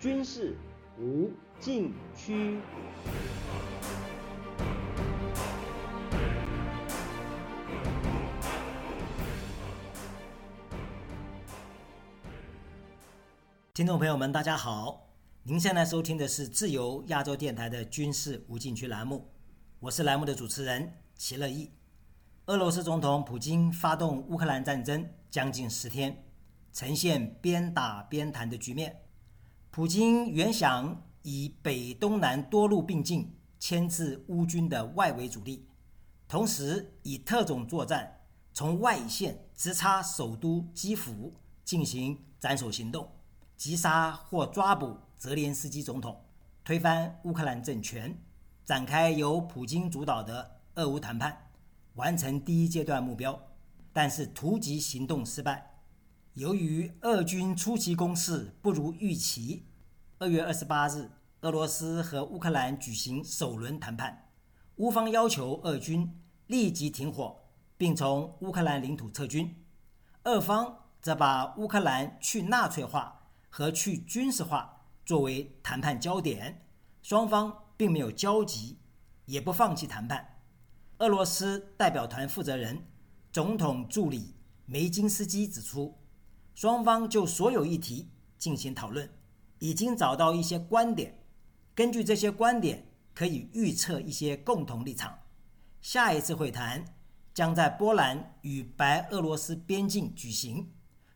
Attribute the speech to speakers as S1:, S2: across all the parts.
S1: 军事无禁区。
S2: 听众朋友们，大家好！您现在收听的是自由亚洲电台的军事无禁区栏目，我是栏目的主持人齐乐意。俄罗斯总统普京发动乌克兰战争将近十天，呈现边打边谈的局面。普京原想以北东南多路并进牵制乌军的外围主力，同时以特种作战从外线直插首都基辅进行斩首行动。击杀或抓捕泽连斯基总统，推翻乌克兰政权，展开由普京主导的俄乌谈判，完成第一阶段目标。但是突击行动失败，由于俄军初期攻势不如预期。二月二十八日，俄罗斯和乌克兰举行首轮谈判，乌方要求俄军立即停火，并从乌克兰领土撤军，俄方则把乌克兰去纳粹化。和去军事化作为谈判焦点，双方并没有交集，也不放弃谈判。俄罗斯代表团负责人、总统助理梅金斯基指出，双方就所有议题进行讨论，已经找到一些观点，根据这些观点可以预测一些共同立场。下一次会谈将在波兰与白俄罗斯边境举行，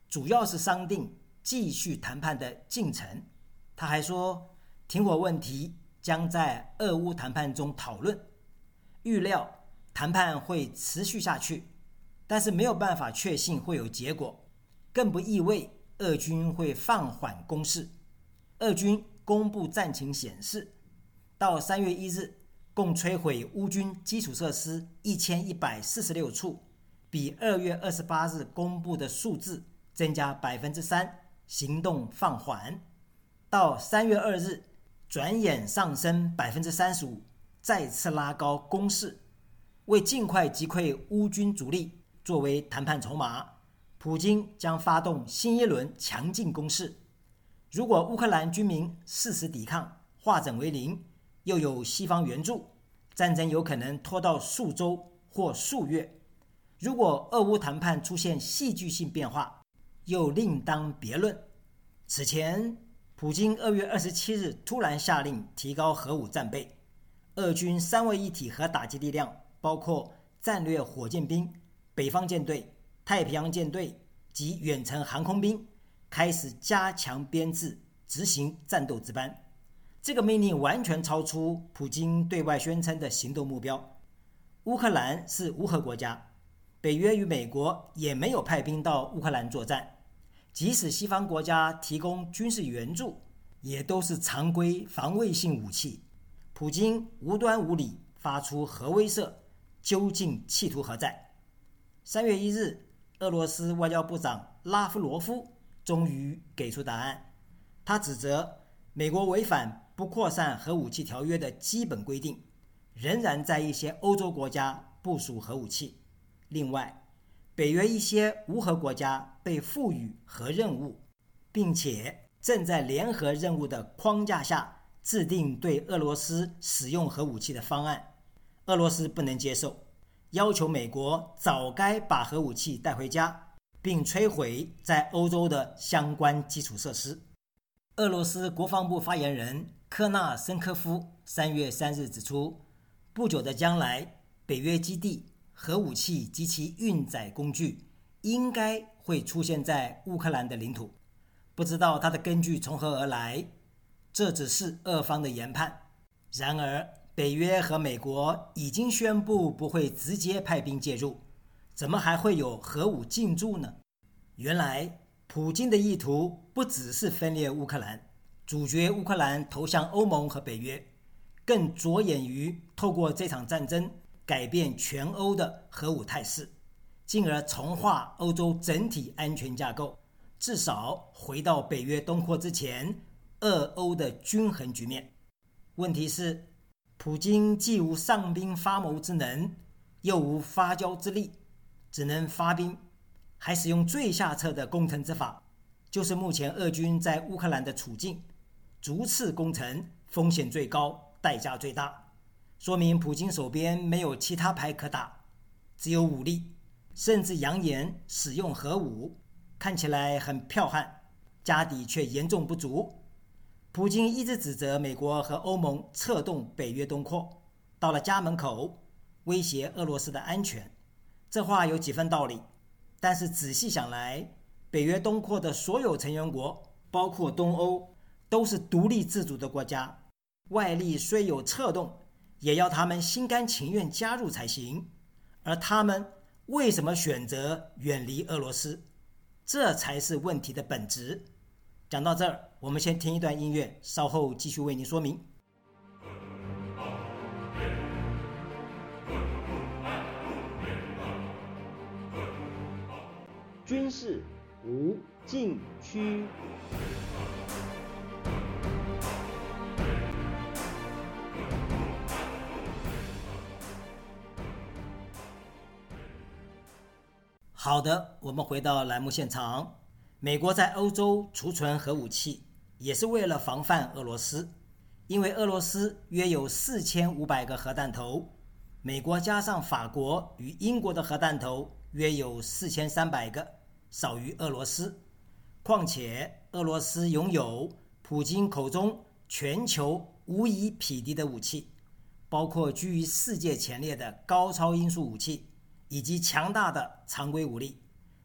S2: 主要是商定。继续谈判的进程。他还说，停火问题将在俄乌谈判中讨论，预料谈判会持续下去，但是没有办法确信会有结果，更不意味俄军会放缓攻势。俄军公布战情显示，到三月一日，共摧毁乌军基础设施一千一百四十六处，比二月二十八日公布的数字增加百分之三。行动放缓，到三月二日，转眼上升百分之三十五，再次拉高攻势，为尽快击溃乌军主力作为谈判筹码，普京将发动新一轮强劲攻势。如果乌克兰军民誓死抵抗，化整为零，又有西方援助，战争有可能拖到数周或数月。如果俄乌谈判出现戏剧性变化，又另当别论。此前，普京二月二十七日突然下令提高核武战备，俄军三位一体核打击力量，包括战略火箭兵、北方舰队、太平洋舰队及远程航空兵，开始加强编制，执行战斗值班。这个命令完全超出普京对外宣称的行动目标。乌克兰是无核国家。北约与美国也没有派兵到乌克兰作战，即使西方国家提供军事援助，也都是常规防卫性武器。普京无端无理发出核威慑，究竟企图何在？三月一日，俄罗斯外交部长拉夫罗夫终于给出答案。他指责美国违反不扩散核武器条约的基本规定，仍然在一些欧洲国家部署核武器。另外，北约一些无核国家被赋予核任务，并且正在联合任务的框架下制定对俄罗斯使用核武器的方案。俄罗斯不能接受，要求美国早该把核武器带回家，并摧毁在欧洲的相关基础设施。俄罗斯国防部发言人科纳申科夫三月三日指出，不久的将来，北约基地。核武器及其运载工具应该会出现在乌克兰的领土，不知道它的根据从何而来。这只是俄方的研判。然而，北约和美国已经宣布不会直接派兵介入，怎么还会有核武进驻呢？原来，普京的意图不只是分裂乌克兰，主角乌克兰投向欧盟和北约，更着眼于透过这场战争。改变全欧的核武态势，进而重化欧洲整体安全架构，至少回到北约东扩之前，俄欧的均衡局面。问题是，普京既无上兵发谋之能，又无发交之力，只能发兵，还使用最下策的攻城之法，就是目前俄军在乌克兰的处境。逐次攻城，风险最高，代价最大，说明普京手边没有其他牌可打，只有武力，甚至扬言使用核武，看起来很剽悍，家底却严重不足。普京一直指责美国和欧盟策动北约东扩，到了家门口，威胁俄罗斯的安全。这话有几分道理，但是仔细想来，北约东扩的所有成员国，包括东欧，都是独立自主的国家，外力虽有策动，也要他们心甘情愿加入才行。而他们为什么选择远离俄罗斯？这才是问题的本质。讲到这儿，我们先听一段音乐，稍后继续为您说明。
S1: 军事无禁区。
S2: 好的，我们回到栏目现场。美国在欧洲储存核武器，也是为了防范俄罗斯，因为俄罗斯约有四千五百个核弹头，美国加上法国与英国的核弹头约有四千三百个，少于俄罗斯。况且俄罗斯拥有普京口中全球无以匹敌的武器，包括居于世界前列的高超音速武器以及强大的常规武力，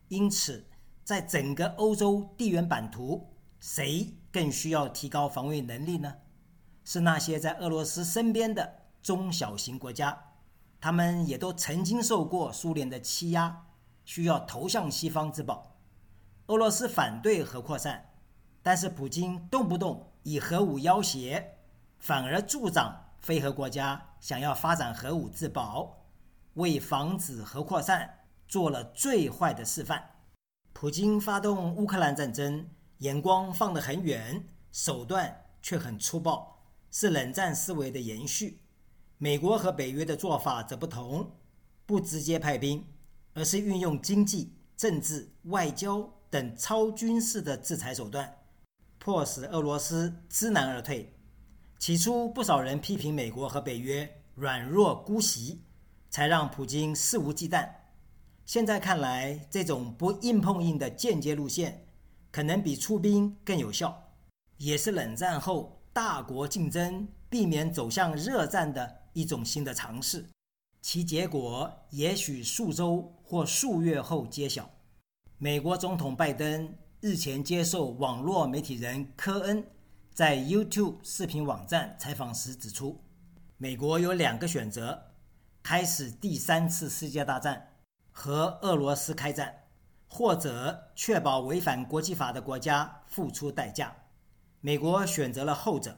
S2: 因此。在整个欧洲地缘版图，谁更需要提高防卫能力呢？是那些在俄罗斯身边的中小型国家，他们也都曾经受过苏联的欺压，需要投向西方自保。俄罗斯反对核扩散，但是普京动不动以核武要挟，反而助长非核国家想要发展核武自保，为防止核扩散做了最坏的示范。普京发动乌克兰战争，眼光放得很远，手段却很粗暴，是冷战思维的延续。美国和北约的做法则不同，不直接派兵，而是运用经济、政治、外交等超军事的制裁手段，迫使俄罗斯知难而退。起初，不少人批评美国和北约软弱姑息，才让普京肆无忌惮。现在看来，这种不硬碰硬的间接路线，可能比出兵更有效，也是冷战后大国竞争避免走向热战的一种新的尝试。其结果也许数周或数月后揭晓。美国总统拜登日前接受网络媒体人科恩在 YouTube 视频网站采访时指出，美国有两个选择：开始第三次世界大战。和俄罗斯开战，或者确保违反国际法的国家付出代价。美国选择了后者。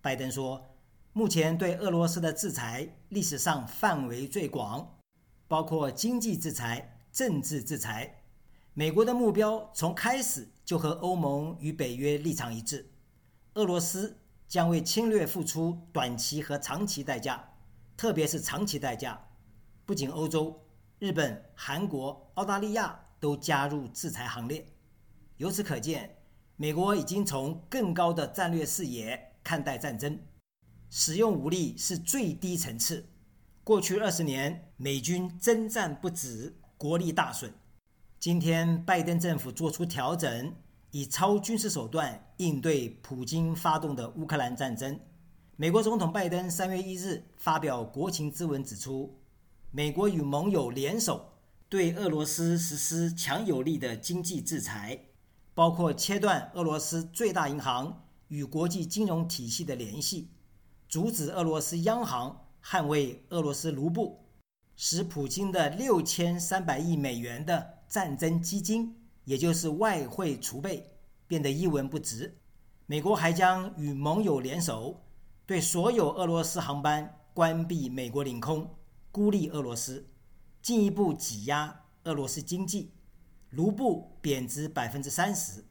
S2: 拜登说，目前对俄罗斯的制裁历史上范围最广，包括经济制裁、政治制裁。美国的目标从开始就和欧盟与北约立场一致：俄罗斯将为侵略付出短期和长期代价，特别是长期代价。不仅欧洲。日本、韩国、澳大利亚都加入制裁行列。由此可见，美国已经从更高的战略视野看待战争，使用武力是最低层次。过去二十年，美军征战不止，国力大损。今天，拜登政府做出调整，以超军事手段应对普京发动的乌克兰战争。美国总统拜登三月一日发表国情咨文，指出。美国与盟友联手对俄罗斯实施强有力的经济制裁，包括切断俄罗斯最大银行与国际金融体系的联系，阻止俄罗斯央行捍卫俄罗斯卢布，使普京的六千三百亿美元的战争基金，也就是外汇储备，变得一文不值。美国还将与盟友联手，对所有俄罗斯航班关闭美国领空。孤立俄罗斯，进一步挤压俄罗斯经济，卢布贬值百分之三十，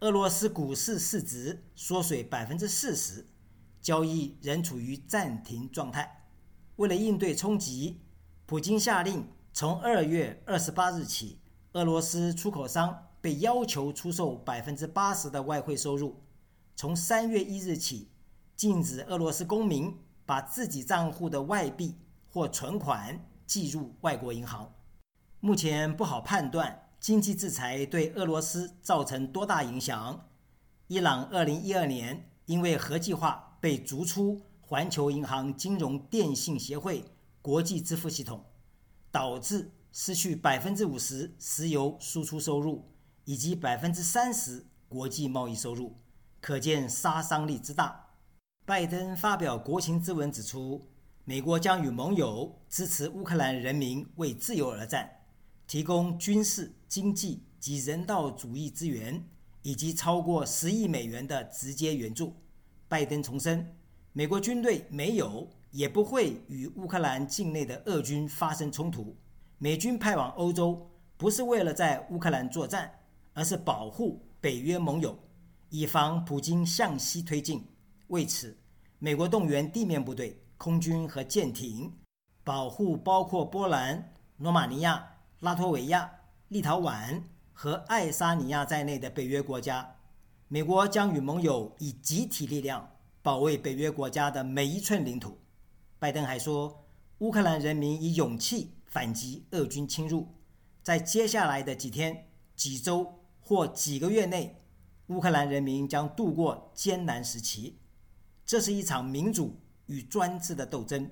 S2: 俄罗斯股市市值缩水百分之四十，交易仍处于暂停状态。为了应对冲击，普京下令从二月二十八日起，俄罗斯出口商被要求出售百分之八十的外汇收入，从三月一日起，禁止俄罗斯公民把自己账户的外币或存款寄入外国银行。目前不好判断经济制裁对俄罗斯造成多大影响。伊朗二零一二年因为核计划被逐出环球银行金融电信协会国际支付系统，导致失去百分之五十石油输出收入以及百分之三十国际贸易收入，可见杀伤力之大。拜登发表国情咨文指出，美国将与盟友支持乌克兰人民为自由而战。提供军事、经济及人道主义资源，以及超过十亿美元的直接援助。拜登重申，美国军队没有也不会与乌克兰境内的俄军发生冲突。美军派往欧洲不是为了在乌克兰作战，而是保护北约盟友，以防普京向西推进。为此，美国动员地面部队、空军和舰艇，保护包括波兰、罗马尼亚。拉脱维亚、立陶宛和爱沙尼亚在内的北约国家，美国将与盟友以集体力量保卫北约国家的每一寸领土。拜登还说，乌克兰人民以勇气反击俄军侵入，在接下来的几天、几周或几个月内，乌克兰人民将度过艰难时期。这是一场民主与专制的斗争，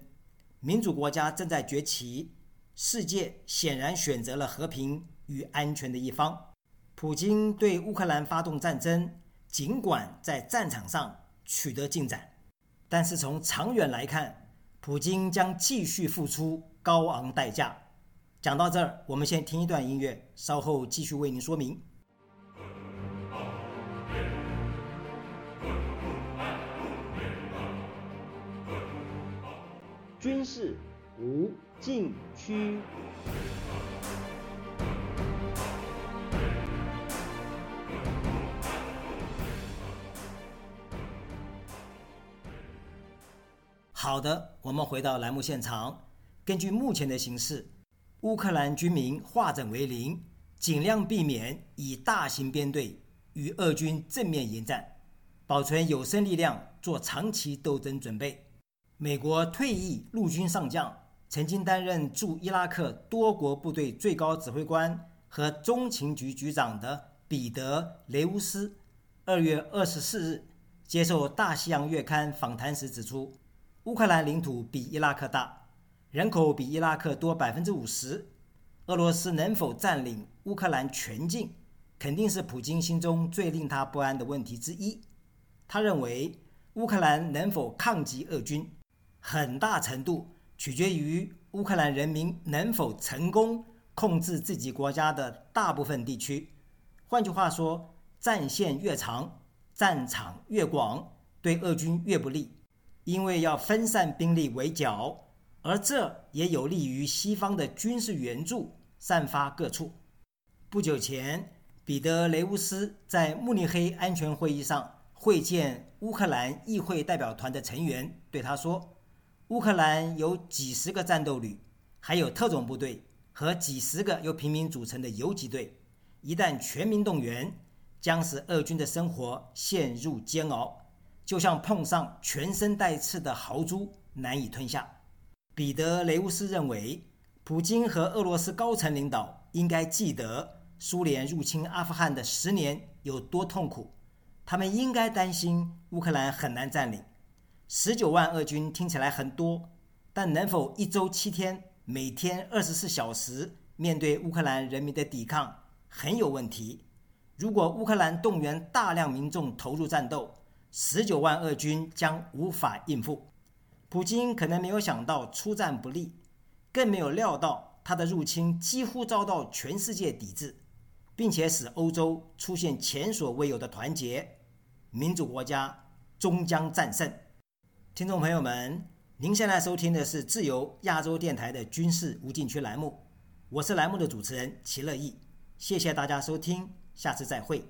S2: 民主国家正在崛起。世界显然选择了和平与安全的一方。普京对乌克兰发动战争，尽管在战场上取得进展，但是从长远来看，普京将继续付出高昂代价。讲到这儿，我们先听一段音乐，稍后继续为您说明。
S1: 军事无。禁区。
S2: 好的，我们回到栏目现场。根据目前的形势，乌克兰军民化整为零，尽量避免以大型编队与俄军正面迎战，保存有生力量做长期斗争准备。美国退役陆军上将。曾经担任驻伊拉克多国部队最高指挥官和中情局局长的彼得·雷乌斯，二月二十四日接受《大西洋月刊》访谈时指出，乌克兰领土比伊拉克大，人口比伊拉克多百分之五十。俄罗斯能否占领乌克兰全境，肯定是普京心中最令他不安的问题之一。他认为，乌克兰能否抗击俄军，很大程度。取决于乌克兰人民能否成功控制自己国家的大部分地区。换句话说，战线越长，战场越广，对俄军越不利，因为要分散兵力围剿，而这也有利于西方的军事援助散发各处。不久前，彼得·雷乌斯在慕尼黑安全会议上会见乌克兰议会代表团的成员，对他说。乌克兰有几十个战斗旅，还有特种部队和几十个由平民组成的游击队。一旦全民动员，将使俄军的生活陷入煎熬，就像碰上全身带刺的豪猪，难以吞下。彼得·雷乌斯认为，普京和俄罗斯高层领导应该记得苏联入侵阿富汗的十年有多痛苦，他们应该担心乌克兰很难占领。十九万俄军听起来很多，但能否一周七天、每天二十四小时面对乌克兰人民的抵抗很有问题。如果乌克兰动员大量民众投入战斗，十九万俄军将无法应付。普京可能没有想到出战不利，更没有料到他的入侵几乎遭到全世界抵制，并且使欧洲出现前所未有的团结。民主国家终将战胜。听众朋友们，您现在收听的是自由亚洲电台的军事无禁区栏目，我是栏目的主持人齐乐意，谢谢大家收听，下次再会。